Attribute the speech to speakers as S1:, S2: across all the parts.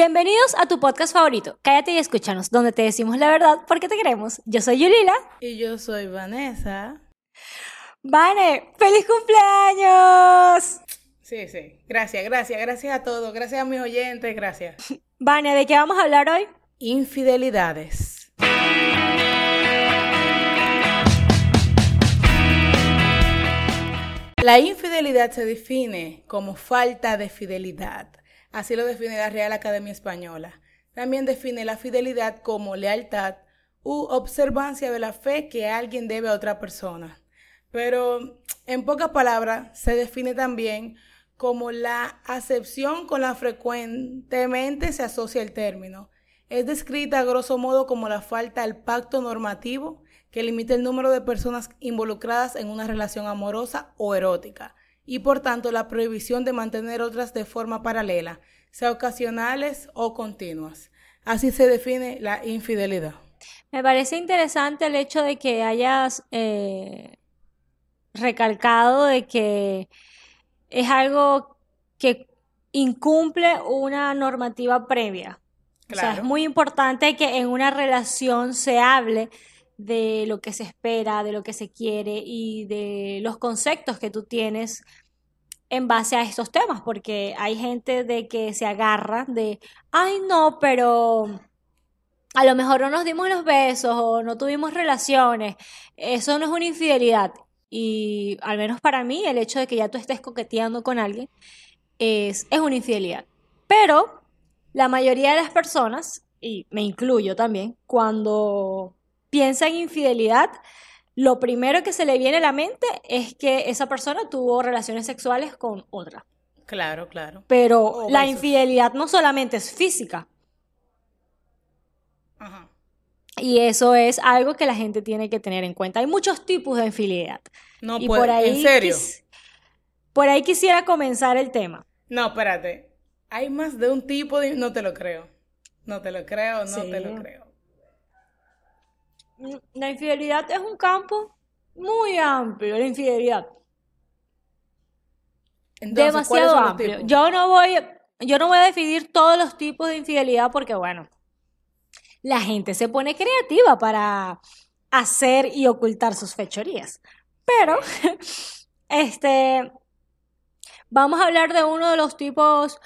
S1: Bienvenidos a tu podcast favorito, Cállate y escúchanos, donde te decimos la verdad porque te queremos. Yo soy Yulila.
S2: Y yo soy Vanessa.
S1: Vane, ¡feliz cumpleaños!
S2: Sí, sí. Gracias, gracias, gracias a todos. Gracias a mis oyentes, gracias.
S1: Vane, ¿de qué vamos a hablar hoy?
S2: Infidelidades. La infidelidad se define como falta de fidelidad Así lo define la Real Academia Española. También define la fidelidad como lealtad u observancia de la fe que alguien debe a otra persona. Pero, en pocas palabras, se define también como la acepción con la frecuentemente se asocia el término. Es descrita a grosso modo como la falta del pacto normativo que limita el número de personas involucradas en una relación amorosa o erótica, y por tanto la prohibición de mantener otras de forma paralela, sea ocasionales o continuas. Así se define la infidelidad.
S1: Me parece interesante el hecho de que hayas eh, recalcado de que es algo que incumple una normativa previa. O sea, es muy importante que en una relación se hable de lo que se espera, de lo que se quiere y de los conceptos que tú tienes en base a estos temas, porque hay gente de que se agarra de, ay no, pero a lo mejor no nos dimos los besos o no tuvimos relaciones, eso no es una infidelidad. Y al menos para mí, el hecho de que ya tú estés coqueteando con alguien es, es una infidelidad. Pero la mayoría de las personas, y me incluyo también, cuando piensa en infidelidad, lo primero que se le viene a la mente es que esa persona tuvo relaciones sexuales con otra.
S2: Claro, claro.
S1: Pero la infidelidad no solamente es física. Ajá. Y eso es algo que la gente tiene que tener en cuenta. Hay muchos tipos de infidelidad.
S2: No, puede, por ahí, ¿en serio?
S1: por ahí quisiera comenzar el tema.
S2: No, espérate. Hay más de un tipo de... No te lo creo. No te lo creo, no te lo creo.
S1: La infidelidad es un campo muy amplio, la infidelidad. Demasiado amplio. Yo no voy, yo no voy a definir todos los tipos de infidelidad porque, bueno, la gente se pone creativa para hacer y ocultar sus fechorías. Pero, este, vamos a hablar de uno de los tipos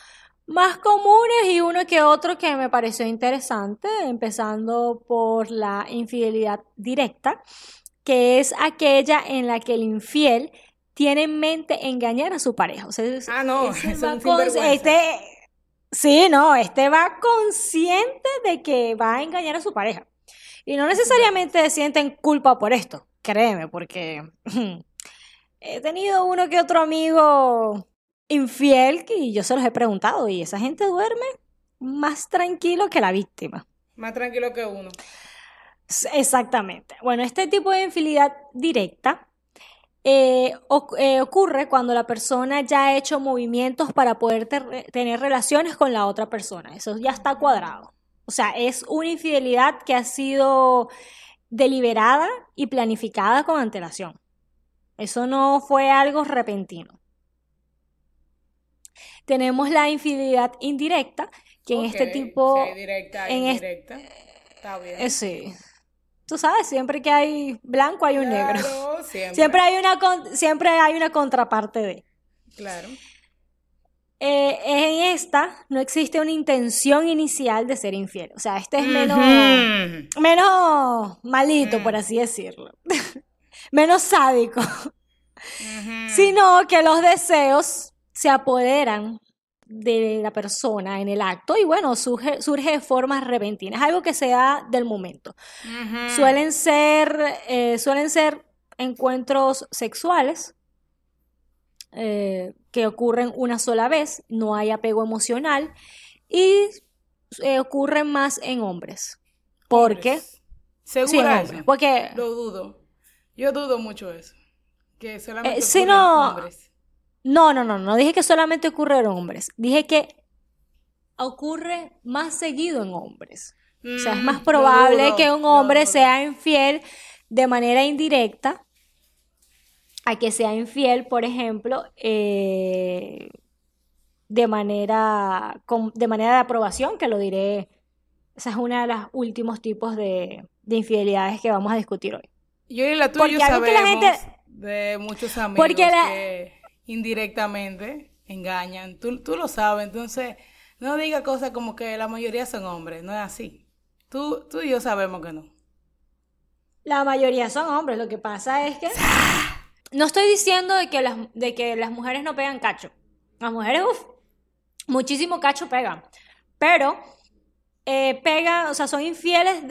S1: más comunes y uno que otro que me pareció interesante, empezando por la infidelidad directa, que es aquella en la que el infiel tiene en mente engañar a su pareja.
S2: ah, no,
S1: este, sí, no, este va consciente de que va a engañar a su pareja. Y no necesariamente sienten culpa por esto, créeme, porque he tenido uno que otro amigo infiel que yo se los he preguntado y esa gente duerme más tranquilo que la víctima.
S2: Más tranquilo que uno.
S1: Exactamente. Bueno, este tipo de infidelidad directa eh, eh, ocurre cuando la persona ya ha hecho movimientos para poder tener relaciones con la otra persona. Eso ya está cuadrado. O sea, es una infidelidad que ha sido deliberada y planificada con antelación. Eso no fue algo repentino. Tenemos la infidelidad indirecta, que en este tipo...
S2: Sí, directa, en indirecta. Está bien.
S1: Eh, sí. Tú sabes, siempre que hay blanco hay un negro.
S2: Siempre.
S1: siempre. hay una siempre hay una contraparte de.
S2: Claro.
S1: Eh, en esta no existe una intención inicial de ser infiel. O sea, este es menos, menos malito, por así decirlo. menos sádico. Sino que los deseos se apoderan de la persona en el acto y bueno, surge, surge de formas repentinas, algo que sea del momento. Suelen ser, eh, suelen ser encuentros sexuales eh, que ocurren una sola vez, no hay apego emocional y eh, ocurren más en hombres. ¿Por qué?
S2: ¿Seguro? porque lo dudo. Yo dudo mucho eso. Que solamente
S1: no, hombres. No, no, no, no dije que solamente ocurre en hombres. Dije que ocurre más seguido en hombres. o sea, es más mm, probable que un hombre sea infiel de manera indirecta a que sea infiel, por ejemplo, eh, de manera, de manera de aprobación, que lo diré. Esa es una de los últimos tipos de, infidelidades que vamos a discutir hoy.
S2: Yo y la tuya sabemos de muchos amigos que indirectamente engañan. Tú, tú lo sabes, entonces no diga cosas como que la mayoría son hombres, no es así. Tú, tú y yo sabemos que no.
S1: La mayoría son hombres, lo que pasa es que... No estoy diciendo de que las, de que las mujeres no pegan cacho. Las mujeres, uff, muchísimo cacho pegan. Pero eh, pegan, o sea, son infieles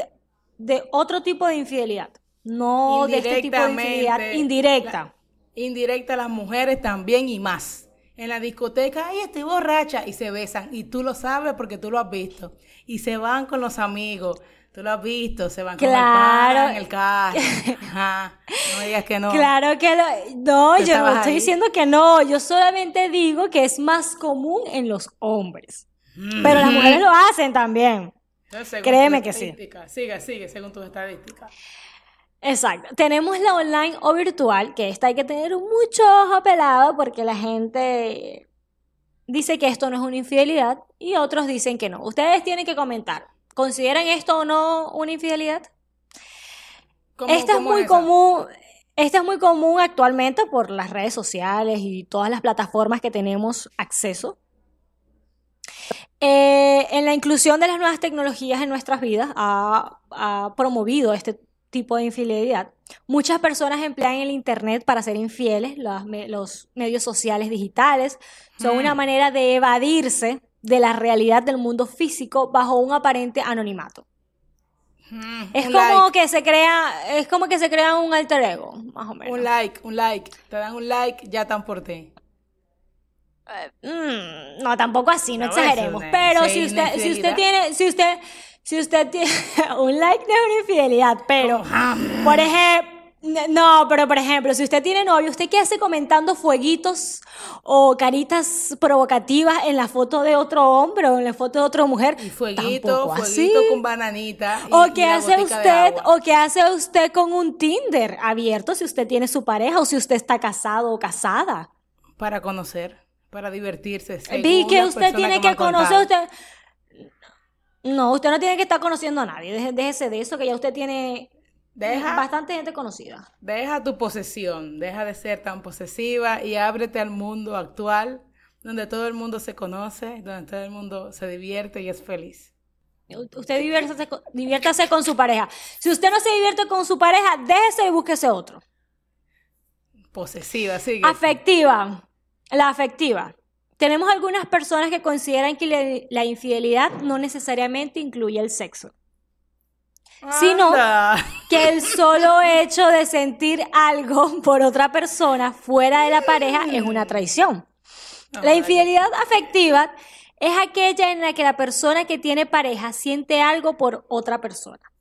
S1: de, otro tipo de infidelidad. No de este tipo de infidelidad indirecta.
S2: Indirecta las mujeres también y más. En la discoteca, ay, estoy borracha, y se besan. Y tú lo sabes porque tú lo has visto. Y se van con los amigos Tú lo has visto, se van claro. con el en el carro. Ajá. No digas que no.
S1: Claro que lo, no, yo no estoy diciendo que no, yo solamente digo que es más común en los hombres. Pero las mujeres lo hacen también. Créeme que sí.
S2: Sigue, sigue, según tus estadísticas.
S1: Exacto. Tenemos la online o virtual, que esta hay que tener mucho ojo pelado porque la gente dice que esto no es una infidelidad y otros dicen que no. Ustedes tienen que comentar. ¿Consideran esto o no una infidelidad? Esta es muy común. Esta es muy común actualmente por las redes sociales y todas las plataformas que tenemos acceso. Eh, en la inclusión de las nuevas tecnologías en nuestras vidas ha, promovido este tipo de infidelidad. Muchas personas emplean el Internet para ser infieles, los, los medios sociales digitales son una mm. manera de evadirse de la realidad del mundo físico bajo un aparente anonimato. Mm, es como que se crea, es como que se crea un alter ego, más o menos.
S2: Un like, un like. Te dan un like, ya están por ti.
S1: Eh, mm, no, tampoco así, no, exageremos. pero si usted, si usted tiene, si usted, si usted tiene un like no es una infidelidad, pero por ejemplo no, pero por ejemplo, si usted tiene novio, ¿usted qué hace comentando fueguitos o caritas provocativas en la foto de otro hombre o en la foto de otra mujer?
S2: Y fueguito, fueguito con bananita.
S1: o qué hace usted, o qué hace usted con un Tinder abierto si usted tiene su pareja o si usted está casado o casada.
S2: Para conocer, para divertirse.
S1: Vi que usted tiene que, conocer usted. No, usted no tiene que estar conociendo a nadie. Déjese de eso, que ya usted tiene Deja, bastante gente conocida.
S2: Deja tu posesión, deja de ser tan posesiva y ábrete al mundo actual, donde todo el mundo se conoce, donde todo el mundo se divierte y es feliz.
S1: Usted diviértase, diviértase con su pareja. Si usted no se divierte con su pareja, déjese y búsquese otro.
S2: Posesiva, sigue.
S1: Afectiva. La afectiva. Tenemos algunas personas que consideran que la infidelidad no necesariamente incluye el sexo sino que el solo hecho de sentir algo por otra persona fuera de la pareja es una traición. La infidelidad afectiva es aquella en la que la persona que tiene pareja siente algo por otra persona.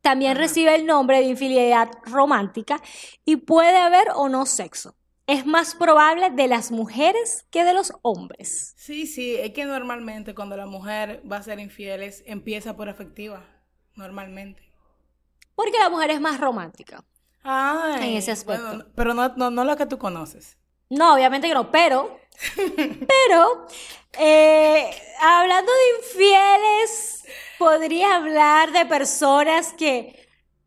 S1: También recibe el nombre de infidelidad romántica y puede haber o no sexo. Es más probable de las mujeres que de los hombres.
S2: Sí, sí, es que normalmente cuando la mujer va a ser infiel empieza por afectiva normalmente.
S1: Porque la mujer es más romántica.
S2: Ay, en ese aspecto. pero no, no, no la que tú conoces.
S1: No, obviamente que no, pero, pero, eh, hablando de infieles, podría hablar de personas que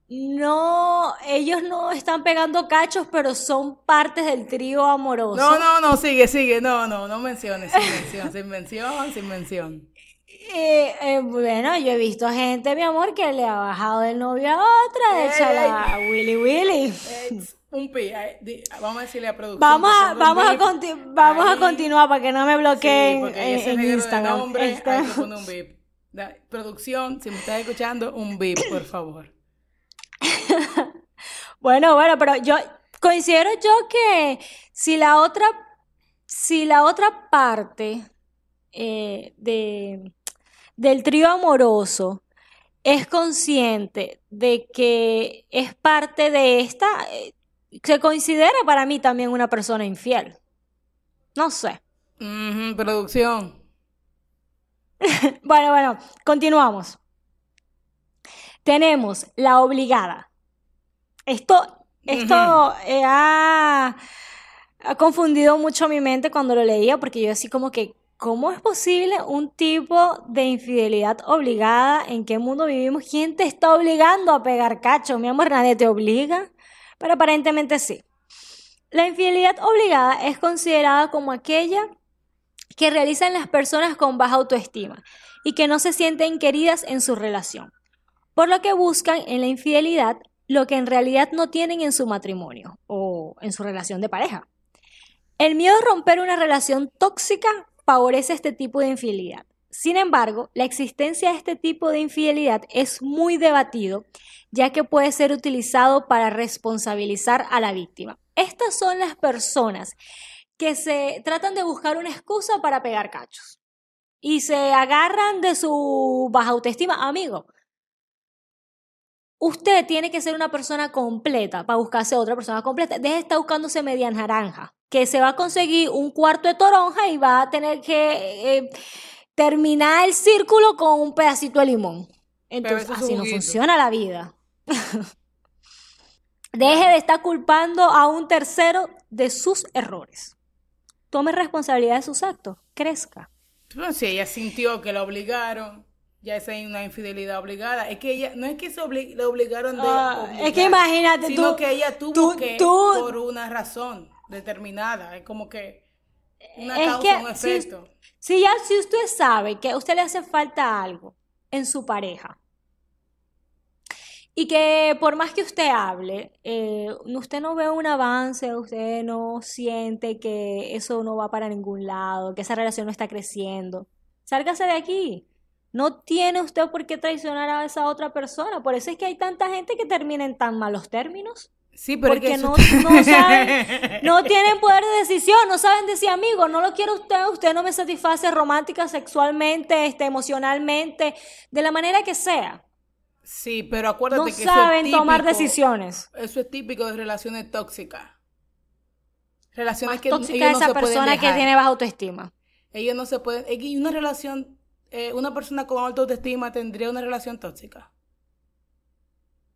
S1: no, ellos no están pegando cachos, pero son partes del trío amoroso.
S2: No, no, no, sigue, sigue, no, no, no menciones, sin mención, sin mención, sin mención.
S1: Eh, eh, bueno, yo he visto gente, mi amor, que le ha bajado del novio a otra, de echarla a Willy Willy.
S2: un pi, vamos a decirle a producción.
S1: Vamos a, vamos a, vamos a continuar para que no me bloqueen en, Instagram.
S2: Nombre, este. un producción, si me estás escuchando, un bip, por favor.
S1: Bueno, bueno, pero yo considero yo que si la otra, si la otra parte eh, de del trío amoroso es consciente de que es parte de esta, eh, se considera para mí también una persona infiel. No sé.
S2: producción.
S1: bueno, bueno, continuamos. Tenemos la obligada. Esto, esto eh, ha, ha confundido mucho mi mente cuando lo leía porque yo así como que, ¿cómo es posible un tipo de infidelidad obligada? ¿En qué mundo vivimos? ¿Quién te está obligando a pegar cacho? Mi amor, nadie te obliga. Pero aparentemente sí. La infidelidad obligada es considerada como aquella que realizan las personas con baja autoestima y que no se sienten queridas en su relación, por lo que buscan en la infidelidad lo que en realidad no tienen en su matrimonio o en su relación de pareja. El miedo a romper una relación tóxica favorece este tipo de infidelidad. Sin embargo, la existencia de este tipo de infidelidad es muy debatido, ya que puede ser utilizado para responsabilizar a la víctima. Estas son las personas que se tratan de buscar una excusa para pegar cachos y se agarran de su baja autoestima. Amigo, usted tiene que ser una persona completa para buscarse otra persona completa. Deje de estar buscándose media naranja, que se va a conseguir un cuarto de toronja y va a tener que eh, terminar el círculo con un pedacito de limón. Entonces, así no funciona la vida. Deje de estar culpando a un tercero de sus errores. Tome responsabilidad de sus actos. Crezca.
S2: Bueno, si ella sintió que la obligaron, ya esa es una infidelidad obligada. Es que ella, no es que se le obligaron de.
S1: Ah, es que imagínate
S2: sino
S1: tú.
S2: que ella tuvo que por una razón determinada. Es como que una causa, un efecto.
S1: Si, ya, si usted sabe que a usted le hace falta algo en su pareja, y que por más que usted hable, eh, usted no ve un avance, usted no siente que eso no va para ningún lado, que esa relación no está creciendo. Sálgase de aquí. No tiene usted por qué traicionar a esa otra persona. Por eso es que hay tanta gente que termina en tan malos términos.
S2: Sí, pero
S1: porque no, no, saben, no tienen poder de decisión, no saben decir, amigo, no lo quiero usted, usted no me satisface romántica, sexualmente, este, emocionalmente, de la manera que sea.
S2: Sí, pero acuérdate
S1: no
S2: que
S1: saben
S2: eso es
S1: tomar decisiones.
S2: Eso es típico de relaciones tóxicas. Relaciones
S1: Más
S2: que
S1: tóxica
S2: ellos
S1: es
S2: no
S1: esa
S2: se pueden
S1: persona que tiene baja autoestima.
S2: Ellos no se pueden. Y una relación, eh, una persona con alta autoestima tendría una relación tóxica.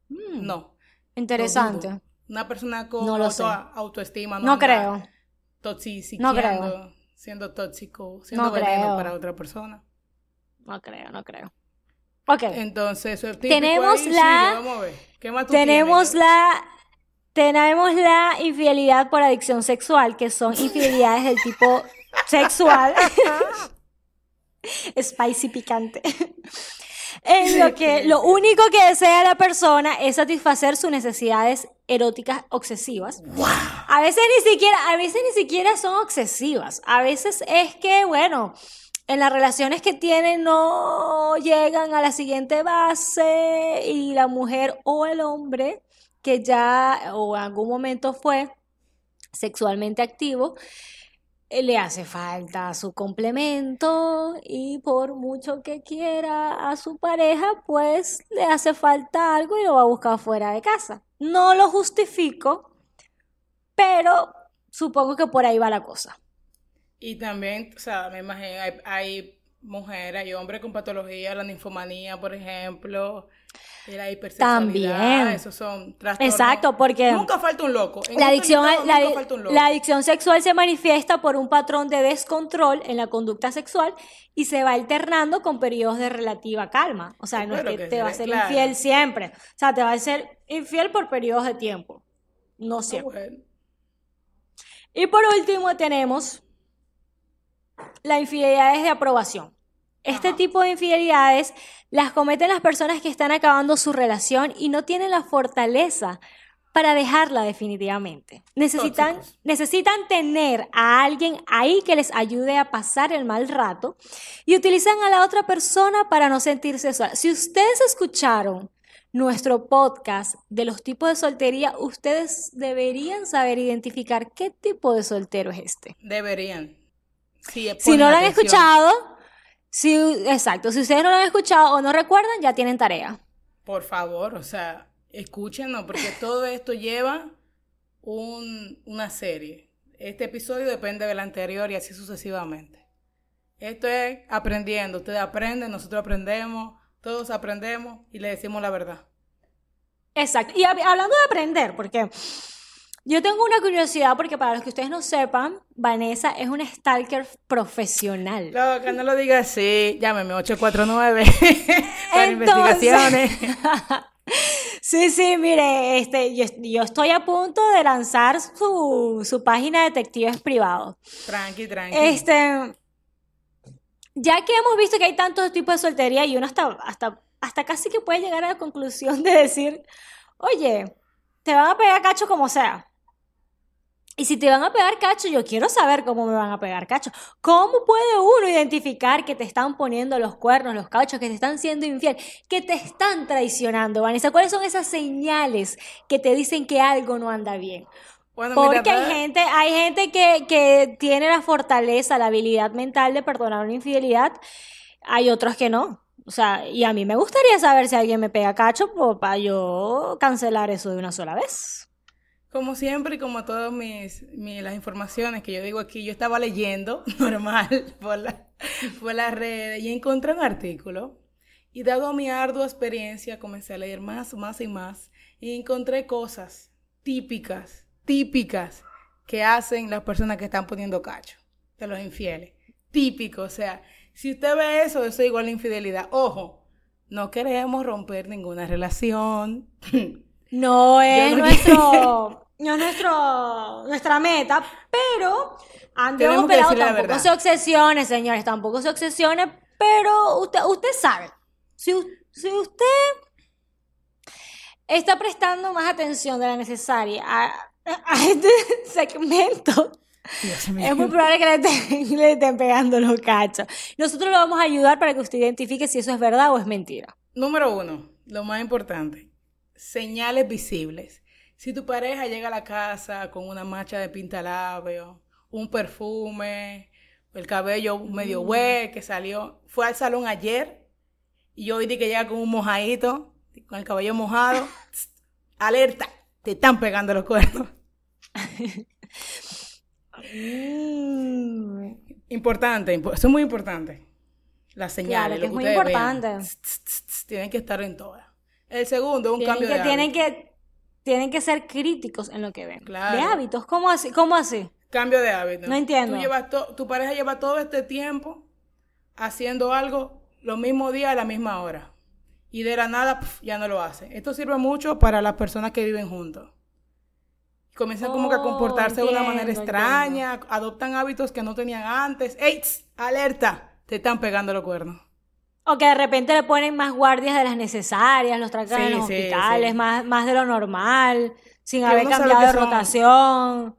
S1: Mm,
S2: No.
S1: Interesante.
S2: Una persona con
S1: No sé.
S2: autoestima
S1: No
S2: anda
S1: creo. No creo.
S2: siendo tóxico, siendo
S1: No
S2: veneno
S1: creo.
S2: para otra persona.
S1: No creo, no creo. Ok.
S2: Entonces, eso es típico
S1: Tenemos
S2: ahí,
S1: la-
S2: vamos a ver. ¿Qué más tú
S1: Tenemos
S2: tienes?
S1: la tenemos la infidelidad por adicción sexual, que son infidelidades del tipo sexual. Spicy picante. En lo que lo único que desea la persona es satisfacer sus necesidades eróticas obsesivas. A veces ni siquiera, a veces ni siquiera son obsesivas. A veces es que, bueno, en las relaciones que tienen no llegan a la siguiente base y la mujer o el hombre que ya o en algún momento fue sexualmente activo, le hace falta su complemento y por mucho que quiera a su pareja, pues le hace falta algo y lo va a buscar fuera de casa. No lo justifico, pero supongo que por ahí va la cosa.
S2: Y también, o sea, me imagino, hay, hay mujeres y hombres con patología, la ninfomanía, por ejemplo, y la hipersexualidad.
S1: También.
S2: Esos son trastornos.
S1: Exacto, porque
S2: Nunca falta un loco. En
S1: la
S2: este
S1: adicción, la,
S2: nunca falta un loco.
S1: la adicción sexual se manifiesta por un patrón de descontrol en la conducta sexual y se va alternando con periodos de relativa calma. O sea, no es que
S2: que
S1: te
S2: sí,
S1: va a ser
S2: claro.
S1: infiel siempre. O sea, te va a ser infiel por periodos de tiempo. No
S2: Ah,
S1: siempre.
S2: bueno.
S1: Y por último tenemos las infidelidades de aprobación. Este
S2: Ajá.
S1: tipo de infidelidades las cometen las personas que están acabando su relación y no tienen la fortaleza para dejarla definitivamente. Necesitan,
S2: Tóxicos.
S1: necesitan tener a alguien ahí que les ayude a pasar el mal rato y utilizan a la otra persona para no sentirse sola. Si ustedes escucharon nuestro podcast de los tipos de soltería, ustedes deberían saber identificar qué tipo de soltero es este.
S2: Deberían.
S1: Si
S2: ponen
S1: no lo han
S2: atención.
S1: escuchado, si, exacto, si ustedes no lo han escuchado o no recuerdan, ya tienen tarea.
S2: Por favor, o sea, escúchenos, porque todo esto lleva un, una serie. Este episodio depende del anterior y así sucesivamente. Esto es aprendiendo. Ustedes aprenden, nosotros aprendemos, todos aprendemos y le decimos la verdad.
S1: Exacto. Y hab- hablando de aprender, porque Yo tengo una curiosidad porque para los que ustedes no sepan, Vanessa es una stalker profesional.
S2: No, que no lo diga así, llámeme 849 para investigaciones.
S1: sí, sí, mire, este, yo, estoy a punto de lanzar su, su página de detectives privados.
S2: Tranqui, tranqui.
S1: Este, ya que hemos visto que hay tantos tipos de soltería y uno hasta, hasta, hasta casi que puede llegar a la conclusión de decir, oye, te van a pegar cacho como sea. Y si te van a pegar cacho, yo quiero saber cómo me van a pegar cacho. ¿Cómo puede uno identificar que te están poniendo los cuernos, los cachos, que te están siendo infiel, que te están traicionando, Vanessa? ¿Cuáles son esas señales que te dicen que algo no anda bien? Porque hay gente, hay gente que, que tiene la fortaleza, la habilidad mental de perdonar una infidelidad, hay otros que no. O sea, y a mí me gustaría saber si alguien me pega cacho pues, para yo cancelar eso de una sola vez.
S2: Como siempre y como todas mis, las informaciones que yo digo aquí, yo estaba leyendo normal por la, por las redes y encontré un artículo. Y dado mi ardua experiencia, comencé a leer más, más y más y encontré cosas típicas típicas que hacen las personas que están poniendo cacho, de los infieles. Típico, o sea, si usted ve eso, eso es igual a infidelidad. Ojo, no queremos romper ninguna relación.
S1: No es nuestro, no es nuestro, nuestra meta, pero Andrés Pelado tampoco se obsesione, señores, tampoco se obsesione, pero usted, usted sabe, si, si usted está prestando más atención de la necesaria a, a este segmento, es muy probable que le estén, pegando los cachos. Nosotros lo vamos a ayudar para que usted identifique si eso es verdad o es mentira.
S2: Número uno, lo más importante, señales visibles. Si tu pareja llega a la casa con una mancha de pintalabio, un perfume, el cabello medio mm. que salió, fue al salón ayer y hoy di que llega con un mojadito, con el cabello mojado, alerta, te están pegando los cuernos. importante, eso es muy importante. Las señales,
S1: es muy importante.
S2: tienen que estar en todas. El segundo, un cambio
S1: de tienen que Tienen que ser críticos en lo que ven. De hábitos, ¿cómo así? ¿Cómo así?
S2: Cambio de hábitos.
S1: No entiendo.
S2: tu pareja lleva todo este tiempo haciendo algo los mismos días a la misma hora. Y de la nada ya no lo hace. Esto sirve mucho para las personas que viven juntos comienzan como que a comportarse de una manera extraña, adoptan hábitos que no tenían antes. ¡Ey! ¡Alerta! Te están pegando los cuernos.
S1: O que de repente le ponen más guardias de las necesarias, los tracan en los hospitales, Más, más de lo normal, sin haber cambiado de rotación.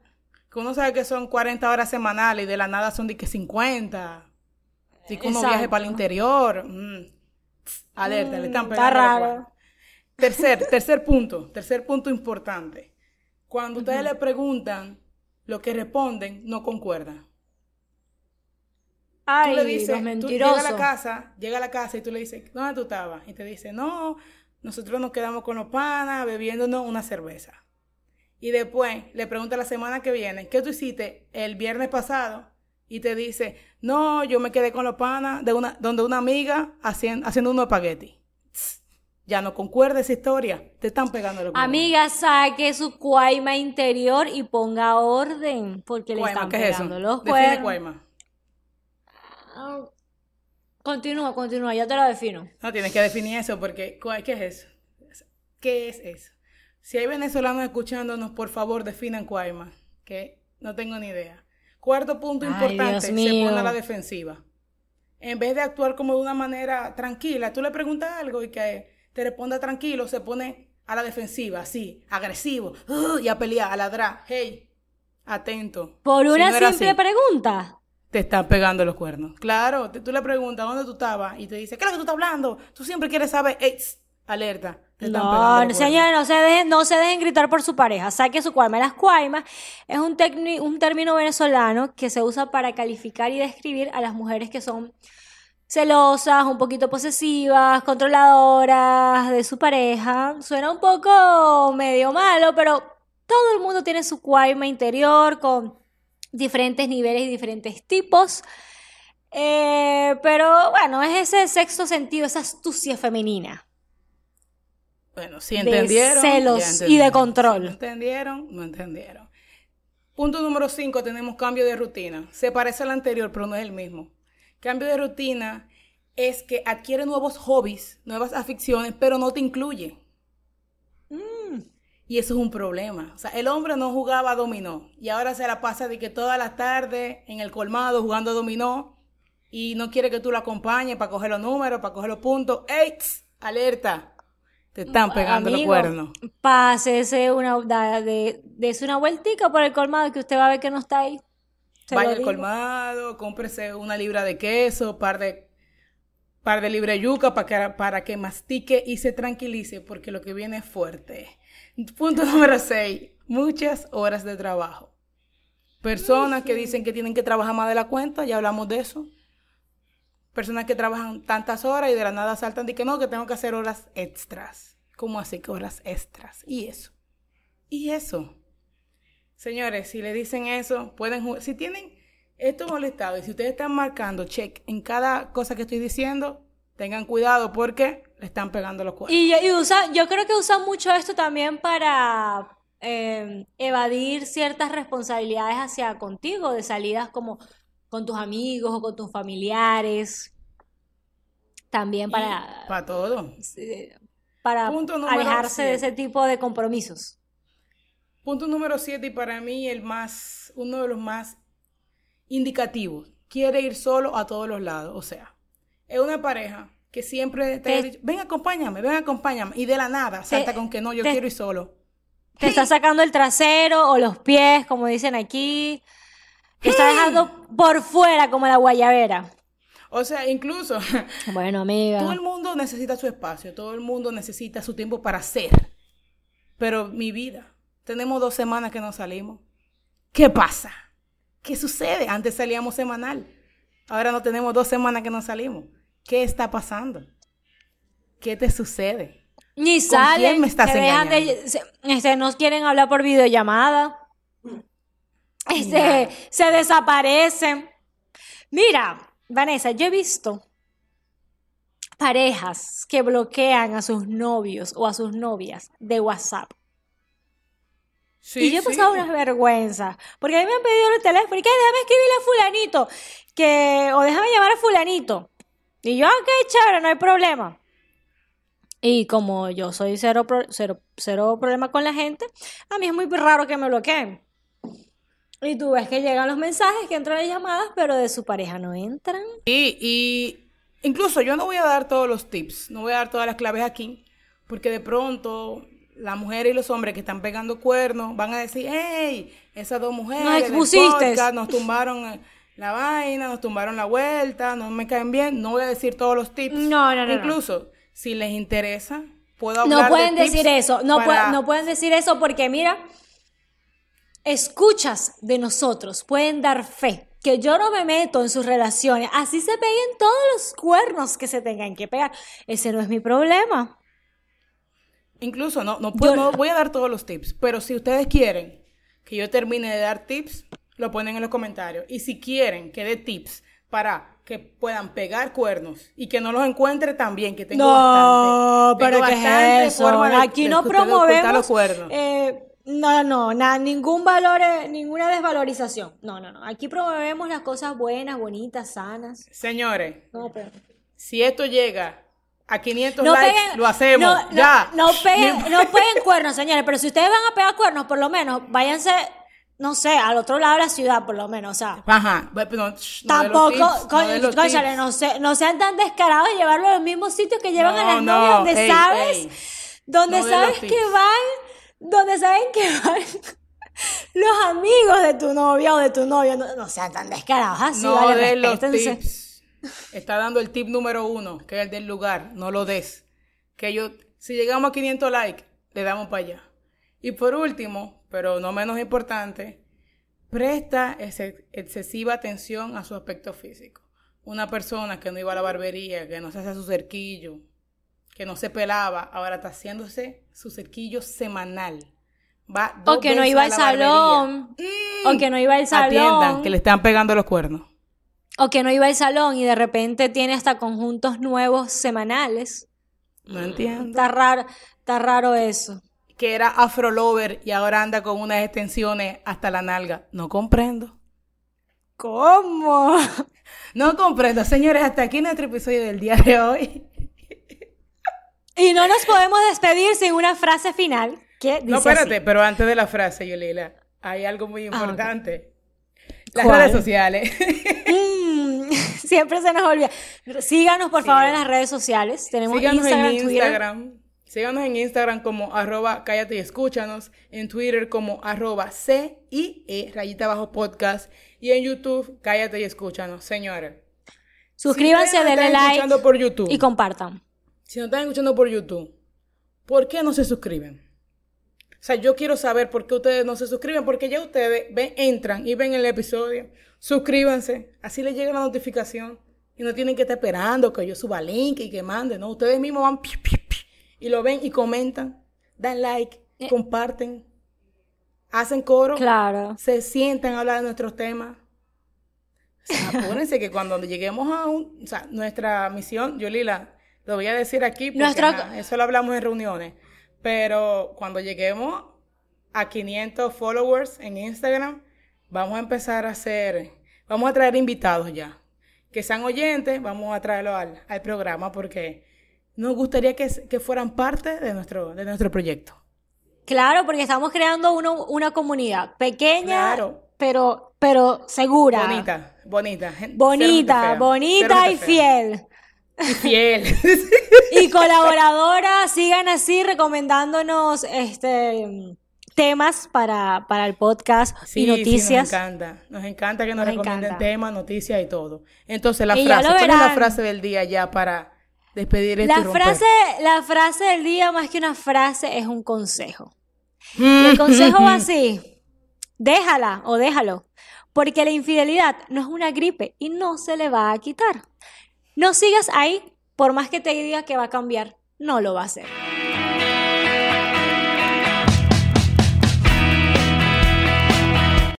S2: que uno sabe que son 40 horas semanales y de la nada son de que 50. Si que uno viaje para el interior. Mm, alerta, le están mm, pegando. Está raro. Tercer, tercer punto, tercer punto importante. Cuando ustedes le preguntan, lo que responden no concuerda.
S1: Ay, tú le dices, tú llegas
S2: a la casa, llega a la casa y tú le dices, ¿dónde tú estabas? Y te dice, no, nosotros nos quedamos con los panas bebiéndonos una cerveza. Y después le pregunta la semana que viene, ¿qué tú hiciste el viernes pasado? Y te dice, no, yo me quedé con los panas de una, donde una amiga haciendo, haciendo unos espagueti ya no concuerda esa historia, te están pegando los
S1: Amiga, saque su cuaima interior y ponga orden, porque le están pegando los cuernos. cuaima. Ah, continúa, continúa, ya te lo defino.
S2: No, tienes que definir eso, porque ¿qué es eso? ¿Qué es eso? Si hay venezolanos escuchándonos, por favor, definan cuaima, que no tengo ni idea. Cuarto punto importante, se pone a la defensiva. En vez de actuar como de una manera tranquila, tú le preguntas algo y que te responda tranquilo, se pone a la defensiva, así, agresivo, y a pelear, a ladrar. Hey, atento.
S1: Por una simple pregunta.
S2: Te están pegando los cuernos. Claro, tú le preguntas dónde tú estabas y te dice, ¿qué es lo que tú estás hablando? Tú siempre quieres saber, hey, alerta.
S1: Te no, señores, no se, dejen, no se dejen gritar por su pareja. Saque su cuaima. Las cuaimas es un, un término venezolano que se usa para calificar y describir a las mujeres que son celosas, un poquito posesivas, controladoras de su pareja. Suena un poco medio malo, pero todo el mundo tiene su cuaima interior con diferentes niveles y diferentes tipos. Eh, pero bueno, es ese sexto sentido, esa astucia femenina.
S2: Bueno, si entendieron.
S1: De celos y de control. Si
S2: no entendieron, no entendieron. Punto número 5, tenemos cambio de rutina. Se parece al anterior, pero no es el mismo. Cambio de rutina es que adquiere nuevos hobbies, nuevas aficiones, pero no te incluye. Mm. Y eso es un problema. O sea, el hombre no jugaba dominó y ahora se la pasa de que toda la tarde en el colmado jugando dominó y no quiere que tú lo acompañes para coger los números, para coger los puntos. ¡Ey! ¡Alerta! Te están pegando los cuernos.
S1: Pásese una, de, una vueltica por el colmado que usted va a ver que no está ahí.
S2: Vaya al colmado, cómprese una libra de queso, par de par de libre yuca para que, para que mastique y se tranquilice, porque lo que viene es fuerte. Punto número 6. Muchas horas de trabajo. Personas que dicen que tienen que trabajar más de la cuenta, ya hablamos de eso. Personas que trabajan tantas horas y de la nada saltan y que no, que tengo que hacer horas extras. ¿Cómo así que horas extras? Y eso. Y eso. Señores, si le dicen eso, pueden si tienen esto molestado y si ustedes están marcando check en cada cosa que estoy diciendo, tengan cuidado porque le están pegando los cuernos.
S1: Y, usa, yo creo que usan mucho esto también para eh, evadir ciertas responsabilidades hacia contigo, de salidas como con tus amigos o con tus familiares. También para...
S2: para todo.
S1: Para alejarse de ese tipo de compromisos.
S2: Punto número 7 y para mí el más, uno de los más indicativos. Quiere ir solo a todos los lados. O sea, es una pareja que siempre te, ha dicho, ven acompáñame, ven acompáñame. Y de la nada salta con que no, yo quiero ir solo.
S1: Te está sacando el trasero o los pies, como dicen aquí. Te está dejando por fuera como la guayabera.
S2: O sea, incluso.
S1: Bueno, amiga.
S2: Todo el mundo necesita su espacio, todo el mundo necesita su tiempo para ser. Pero mi vida, tenemos dos semanas que no salimos. ¿Qué pasa? ¿Qué sucede? Antes salíamos semanal. Ahora no tenemos dos semanas que no salimos. ¿Qué está pasando? ¿Qué te sucede?
S1: Ni salen. ¿Quién me estás engañando? se, este, nos quieren hablar por videollamada. Este, se desaparecen. Mira, Vanessa, yo he visto parejas que bloquean a sus novios o a sus novias de WhatsApp y yo he pasado unas vergüenzas. Porque a mí me han pedido el teléfono. Y que déjame escribirle a fulanito. Que, o déjame llamar a fulanito. Y yo, ok, chévere, no hay problema. Y como yo soy cero, cero, cero problema con la gente, a mí es muy raro que me bloqueen. Y tú ves que llegan los mensajes, que entran las llamadas, pero de su pareja no entran.
S2: Y, y incluso yo no voy a dar todos los tips, no voy a dar todas las claves aquí, porque de pronto las mujeres y los hombres que están pegando cuernos van a decir, hey, esas dos mujeres
S1: nos,
S2: nos tumbaron la vaina, nos tumbaron la vuelta, no me caen bien. No voy a decir todos los tips.
S1: No, no, no.
S2: Incluso, si les interesa, puedo hablar
S1: No pueden decir eso, no, no pueden decir eso porque mira, escuchas de nosotros pueden dar fe que yo no me meto en sus relaciones, así se peguen todos los cuernos que se tengan que pegar. Ese no es mi problema.
S2: Incluso no, no, puedo, voy a dar todos los tips, pero si ustedes quieren que yo termine de dar tips, lo ponen en los comentarios. Y si quieren que dé tips para que puedan pegar cuernos y que no los encuentre también, que tengo
S1: no, pero ¿qué es eso? Aquí no promovemos eh, no, no, nada, ningún valor, eh, ninguna desvalorización. No, no, no. Aquí promovemos las cosas buenas, bonitas, sanas.
S2: Señores, no, pero... si esto llega a 500 likes lo hacemos.
S1: No,
S2: ya.
S1: No, peguen, no peguen cuernos, señores. Pero si ustedes van a pegar cuernos, por lo menos, váyanse, no sé, al otro lado de la ciudad, por lo menos. O sea.
S2: Ajá.
S1: tampoco, no, no sean tan descarados de llevarlo a los mismos sitios que llevan a las novias donde sabes, donde sabes que van, donde saben que van los amigos de tu novia o de tu novio. No, sean tan descarados así.
S2: No de los tips Está dando el tip número uno, que es el del lugar. No lo des. Que yo, si llegamos a 500 likes, le damos para allá. Y por último, pero no menos importante, presta excesiva atención a su aspecto físico. Una persona que no iba a la barbería, que no se hace su cerquillo, que no se pelaba, ahora está haciéndose su cerquillo semanal. Va
S1: o que no iba al salón. o que no iba al salón. Atiendan,
S2: que le están pegando los cuernos
S1: o que no iba al salón y de repente tiene hasta conjuntos nuevos semanales.
S2: No entiendo.
S1: Está raro, está raro eso.
S2: Que era afrolover y ahora anda con unas extensiones hasta la nalga. No comprendo.
S1: ¿Cómo?
S2: No comprendo. Señores, hasta aquí nuestro episodio del día de hoy.
S1: Y no nos podemos despedir sin una frase final. Que dice
S2: No, espérate,
S1: así.
S2: pero antes de la frase, Yolila, hay algo muy importante. Las
S1: ¿Cuál?
S2: redes sociales.
S1: Mm, siempre se nos olvida. Síganos, por favor, en las redes sociales. Tenemos
S2: Síganos
S1: Instagram,
S2: en
S1: Twitter.
S2: Síganos en Instagram como arroba cállate y escúchanos. En Twitter como arroba C I E rayita abajo podcast. Y en YouTube, cállate y escúchanos. Señores.
S1: Suscríbanse,
S2: si
S1: denle like
S2: escuchando por YouTube,
S1: y compartan.
S2: si nos están escuchando por YouTube, ¿por qué no se suscriben? O sea, yo quiero saber por qué ustedes no se suscriben, porque ya ustedes ven, entran y ven el episodio, suscríbanse, así les llega la notificación y no tienen que estar esperando que yo suba link y que mande, ¿no? Ustedes mismos van pi, pi, pi, y lo ven y comentan, dan like,
S1: Eh.
S2: comparten, hacen coro,
S1: Claro.
S2: se sientan a hablar de nuestros temas. O sea, apúrense que cuando lleguemos a un, o sea, nuestra misión, Yolila, lo voy a decir aquí porque eso lo hablamos en reuniones, pero cuando lleguemos a 500 followers en Instagram, vamos a empezar a hacer, vamos a traer invitados ya, que sean oyentes, vamos a traerlos al, al programa porque nos gustaría que, que fueran parte de nuestro, de nuestro proyecto.
S1: Claro, porque estamos creando uno- una comunidad pequeña,
S2: Claro.
S1: pero, pero segura.
S2: Bonita, bonita.
S1: Bonita, bonita y fiel.
S2: Y fiel.
S1: Y colaboradora, sigan así recomendándonos este temas para, para el podcast
S2: Sí,
S1: y
S2: sí, nos
S1: noticias.
S2: encanta. Nos encanta que nos,
S1: Nos
S2: recomienden temas, noticias y todo. Entonces, la
S1: Y
S2: frase, ¿cuál es la frase del día ya para despedir
S1: la
S2: romper?
S1: frase, la frase del día, más que una frase, es un consejo. Y
S2: Mm.
S1: el consejo va así: déjala o déjalo, porque la infidelidad no es una gripe y no se le va a quitar. No sigas ahí, por más que te diga que va a cambiar, no lo va a hacer.